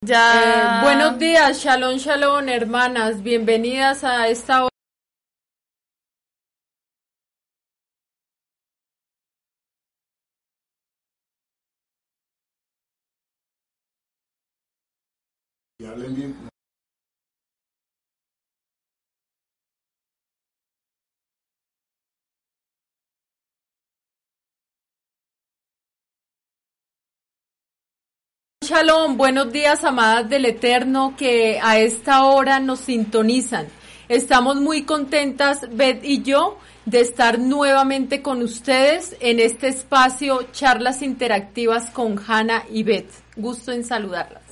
Ya. Eh, buenos días, shalom, shalom, hermanas. Bienvenidas a esta hora. Shalom, buenos días, amadas del Eterno, que a esta hora nos sintonizan. Estamos muy contentas, Beth y yo, de estar nuevamente con ustedes en este espacio Charlas Interactivas con Hanna y Beth. Gusto en saludarlas.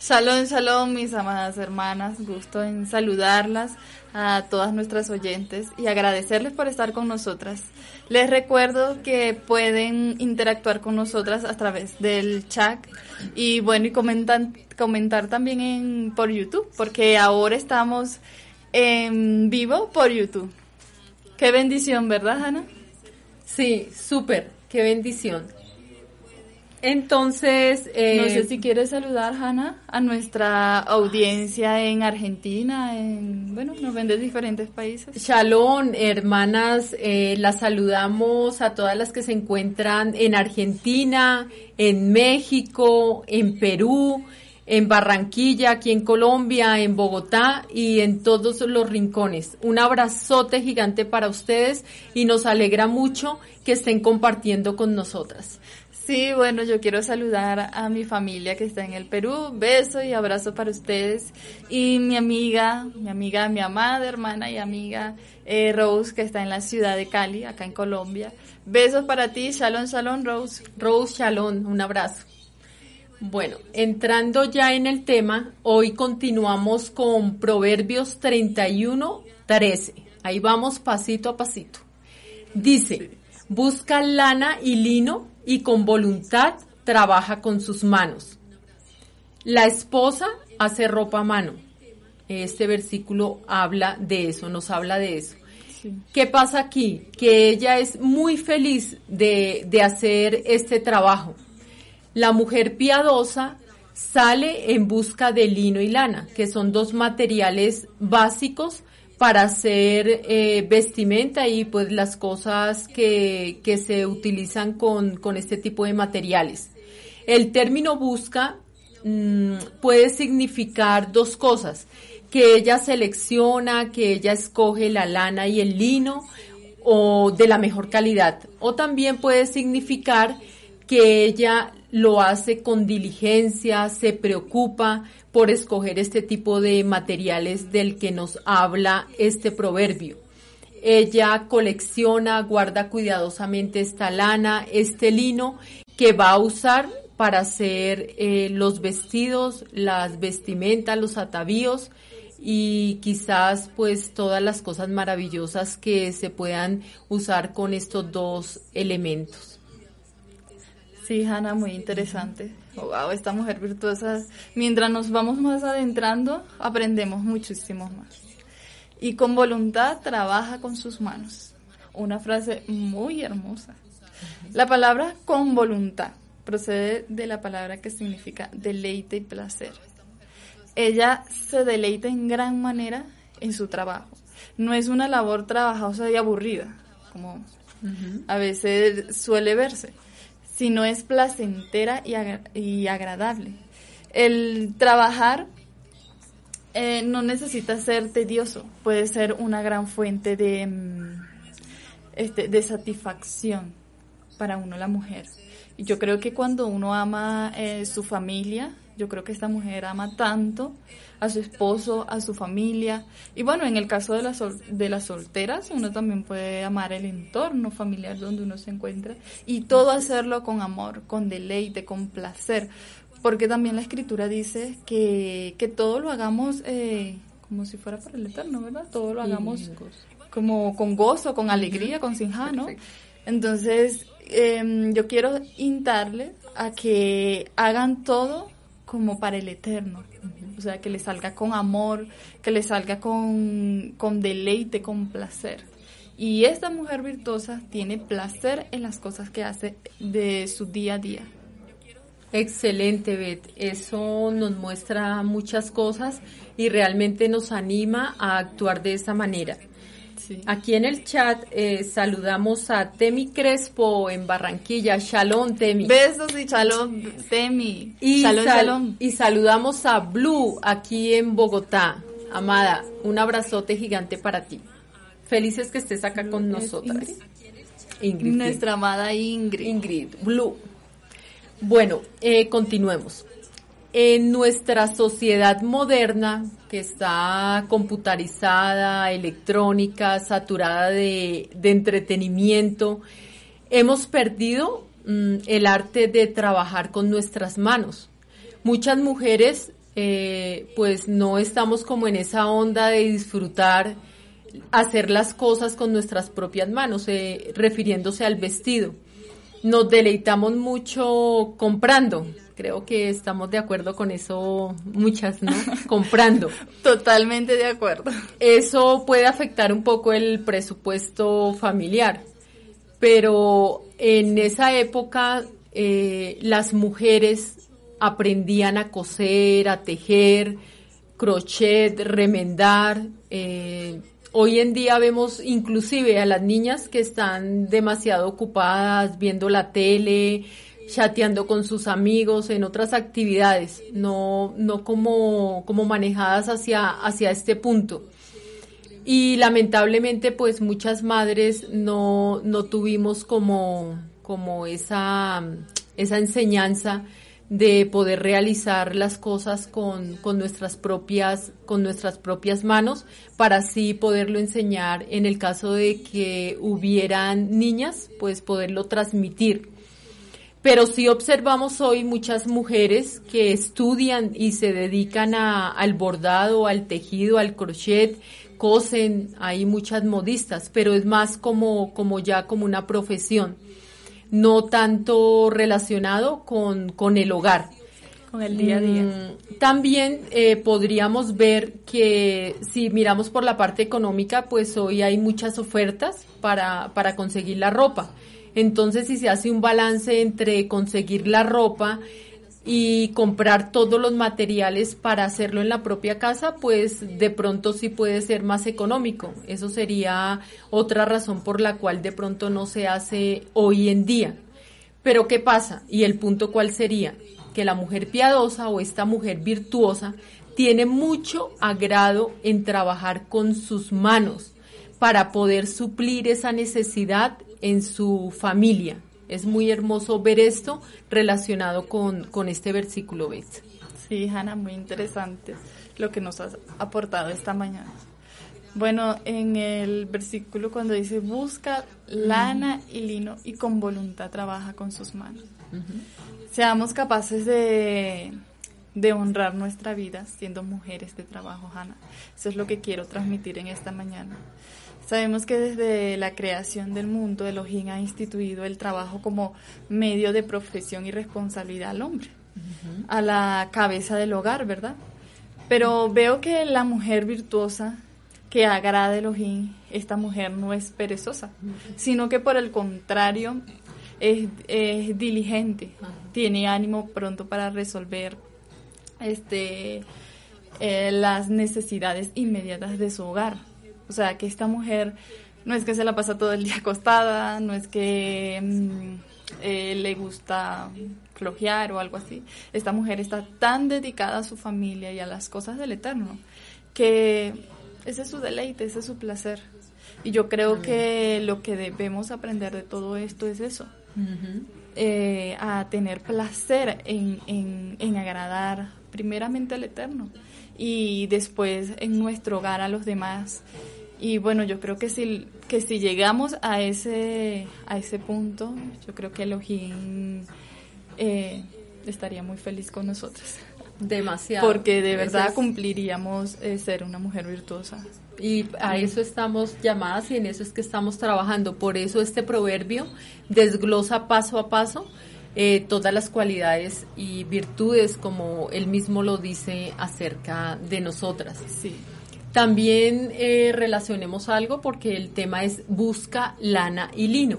Shalom, shalom, mis amadas hermanas. Gusto en saludarlas a todas nuestras oyentes y agradecerles por estar con nosotras. Les recuerdo que pueden interactuar con nosotras a través del chat y bueno, y comentan, comentar también en, por YouTube, porque ahora estamos en vivo por YouTube. Qué bendición, ¿verdad, Ana? Sí, súper, qué bendición. Entonces, eh, no sé si quieres saludar, Hanna, a nuestra audiencia en Argentina, en, bueno, nos ven de diferentes países. Shalom, hermanas, eh, las saludamos a todas las que se encuentran en Argentina, en México, en Perú, en Barranquilla, aquí en Colombia, en Bogotá y en todos los rincones. Un abrazote gigante para ustedes y nos alegra mucho que estén compartiendo con nosotras. Sí, bueno, yo quiero saludar a mi familia que está en el Perú. Beso y abrazo para ustedes. Y mi amiga, mi amiga, mi amada hermana y amiga eh, Rose, que está en la ciudad de Cali, acá en Colombia. Besos para ti. Shalom, shalom, Rose. Rose, shalom. Un abrazo. Bueno, entrando ya en el tema, hoy continuamos con Proverbios 31, 13. Ahí vamos pasito a pasito. Dice, busca lana y lino y con voluntad trabaja con sus manos. La esposa hace ropa a mano. Este versículo habla de eso, nos habla de eso. ¿Qué pasa aquí? Que ella es muy feliz de, de hacer este trabajo. La mujer piadosa sale en busca de lino y lana, que son dos materiales básicos para hacer eh, vestimenta y pues las cosas que, que se utilizan con, con, este tipo de materiales. El término busca mm, puede significar dos cosas, que ella selecciona, que ella escoge la lana y el lino o de la mejor calidad, o también puede significar que ella lo hace con diligencia, se preocupa por escoger este tipo de materiales del que nos habla este proverbio. Ella colecciona, guarda cuidadosamente esta lana, este lino que va a usar para hacer eh, los vestidos, las vestimentas, los atavíos y quizás pues todas las cosas maravillosas que se puedan usar con estos dos elementos. Sí, Hanna, muy interesante. wow, esta mujer virtuosa. Mientras nos vamos más adentrando, aprendemos muchísimo más. Y con voluntad trabaja con sus manos. Una frase muy hermosa. La palabra con voluntad procede de la palabra que significa deleite y placer. Ella se deleita en gran manera en su trabajo. No es una labor trabajosa y aburrida, como a veces suele verse sino es placentera y, agradable. El trabajar eh, no necesita ser tedioso, puede ser una gran fuente de, mm, este, de satisfacción para uno, la mujer. Y yo creo que cuando uno ama eh, su familia, yo creo que esta mujer ama tanto a su esposo, a su familia. Y bueno, en el caso de las, de las solteras, uno también puede amar el entorno familiar donde uno se encuentra y todo hacerlo con amor, con deleite, con placer. Porque también la escritura dice que, que todo lo hagamos eh, como si fuera para el eterno, ¿verdad? Todo lo hagamos como con gozo, con alegría, con sinja, ¿no? Entonces, em, yo quiero intarle a que hagan todo como para el eterno. O sea, que le salga con amor, que le salga con, con deleite, con placer. Y esta mujer virtuosa tiene placer en las cosas que hace de su día a día. Excelente, Beth. Eso nos muestra muchas cosas y realmente nos anima a actuar de esa manera. Aquí en el chat eh, saludamos a Temi Crespo en Barranquilla. Shalom, Temi. Besos y shalom, Temi. Y, y saludamos a Blue aquí en Bogotá. Amada, un abrazote gigante para ti. Felices que estés acá con nosotras. Ingrid. Nuestra amada Ingrid. Ingrid, Blue. Bueno, eh, continuemos. En nuestra sociedad moderna, que está computarizada, electrónica, saturada de, entretenimiento, hemos perdido mm, el arte de trabajar con nuestras manos. Muchas mujeres, eh, pues no estamos como en esa onda de disfrutar hacer las cosas con nuestras propias manos, eh, refiriéndose al vestido nos deleitamos mucho comprando. Creo que estamos de acuerdo con eso muchas, ¿no? comprando. Totalmente de acuerdo. Eso puede afectar un poco el presupuesto familiar, pero en esa época eh, las mujeres aprendían a coser, a tejer, crochet, remendar, eh, Hoy en día vemos inclusive a las niñas que están demasiado ocupadas viendo la tele, chateando con sus amigos en otras actividades, no, no como, como manejadas hacia, hacia este punto. Y lamentablemente pues muchas madres no, no tuvimos como, como esa, esa enseñanza de poder realizar las cosas con, con, nuestras propias, con nuestras propias manos, para así poderlo enseñar en el caso de que hubieran niñas, pues poderlo transmitir. Pero sí observamos hoy muchas mujeres que estudian y se dedican a, al bordado, al tejido, al crochet, cosen, hay muchas modistas, pero es más como, como ya como una profesión no tanto relacionado con, con el hogar. Con el día a día. Mm, también eh, podríamos ver que si miramos por la parte económica, pues hoy hay muchas ofertas para, para conseguir la ropa. Entonces, si se hace un balance entre conseguir la ropa y comprar todos los materiales para hacerlo en la propia casa, pues de pronto sí puede ser más económico. Eso sería otra razón por la cual de pronto no se hace hoy en día. Pero ¿qué pasa? Y el punto cuál sería? Que la mujer piadosa o esta mujer virtuosa tiene mucho agrado en trabajar con sus manos para poder suplir esa necesidad en su familia es muy hermoso ver esto relacionado con, con este versículo ¿ves? Sí, Hanna, muy interesante lo que nos has aportado esta mañana. Bueno, en el versículo cuando dice busca lana y lino y con voluntad trabaja con sus manos. Seamos capaces de, de honrar nuestra vida siendo mujeres de trabajo, Hanna. Eso es lo que quiero transmitir en esta mañana. Sabemos que desde la creación del mundo, Elohim ha instituido el trabajo como medio de profesión y responsabilidad al hombre, a la cabeza del hogar, ¿verdad? Pero veo que la mujer virtuosa que agrada Elohim, esta mujer no es perezosa, sino que por el contrario es, diligente, tiene ánimo pronto para resolver este, eh, las necesidades inmediatas de su hogar o sea, que esta mujer no es que se la pasa todo el día acostada, no es que mm, eh, le gusta flojear o algo así. Esta mujer está tan dedicada a su familia y a las cosas del Eterno que ese es su deleite, ese es su placer. Y yo creo que lo que debemos aprender de todo esto es eso. Eh, a tener placer en, en, en agradar primeramente al Eterno y después en nuestro hogar a los demás y bueno, yo creo que si, que si llegamos a ese, a ese punto, yo creo que Elohim eh, estaría muy feliz con nosotros. Demasiado. Porque de verdad cumpliríamos eh, ser una mujer virtuosa. Y a eso estamos llamadas y en eso es que estamos trabajando. Por eso este proverbio desglosa paso a paso eh, todas las cualidades y virtudes como él mismo lo dice acerca de nosotras. Sí. También eh, relacionemos algo porque el tema es busca lana y lino.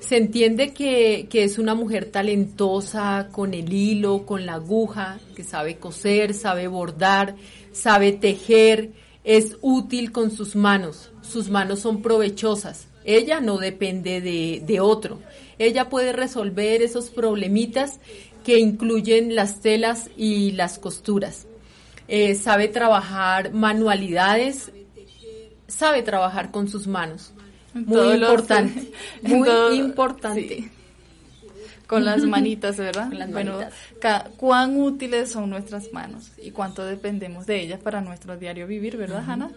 se entiende que, que, es una mujer talentosa con el hilo, con la aguja, que sabe coser, sabe bordar, sabe tejer, es útil con sus manos, sus manos son provechosas. Ella no depende de, de otro. Ella puede resolver esos problemitas que incluyen las telas y las costuras. Eh, sabe trabajar manualidades, sabe trabajar con sus manos. Muy importante, muy importante. Con las manitas, ¿verdad? bueno, cuán útiles son nuestras manos y cuánto dependemos de ellas para nuestro diario vivir, ¿verdad, Hanna?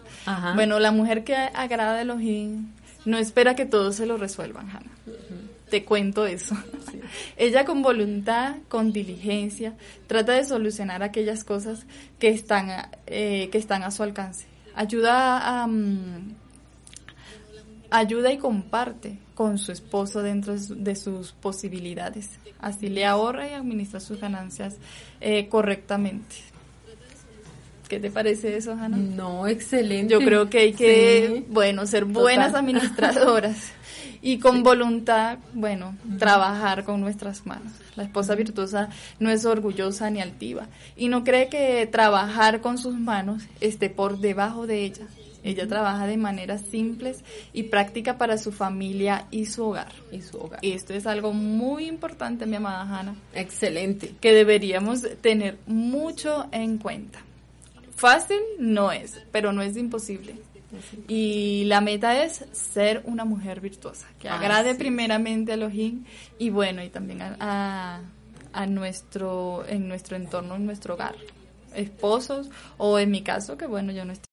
Bueno, la mujer que agrada a Elohim no espera que todos se lo resuelvan, Hanna. Te cuento eso. Ella con voluntad, con diligencia, trata de solucionar aquellas cosas que están, eh, que están a su alcance. Ayuda a... Mm, ayuda y comparte con su esposo dentro de sus posibilidades. Así le ahorra y administra sus ganancias eh, correctamente. ¿Qué te parece eso, Hanna? No, excelente. Yo creo que hay que, bueno, ser buenas administradoras y con voluntad, bueno, trabajar con nuestras manos. La esposa virtuosa no es orgullosa ni altiva y no cree que trabajar con sus manos esté por debajo de ella. Ella trabaja de manera simples y práctica para su familia y su hogar. Y su hogar. Y esto es algo muy importante, mi amada Hanna. Excelente. Que deberíamos tener mucho en cuenta. Fácil no es, pero no es imposible. Y la meta es ser una mujer virtuosa, que agrade primeramente a Elohim y bueno, y también a, a, nuestro, en nuestro entorno, en nuestro hogar. Esposos, o en mi caso, que bueno, yo no estoy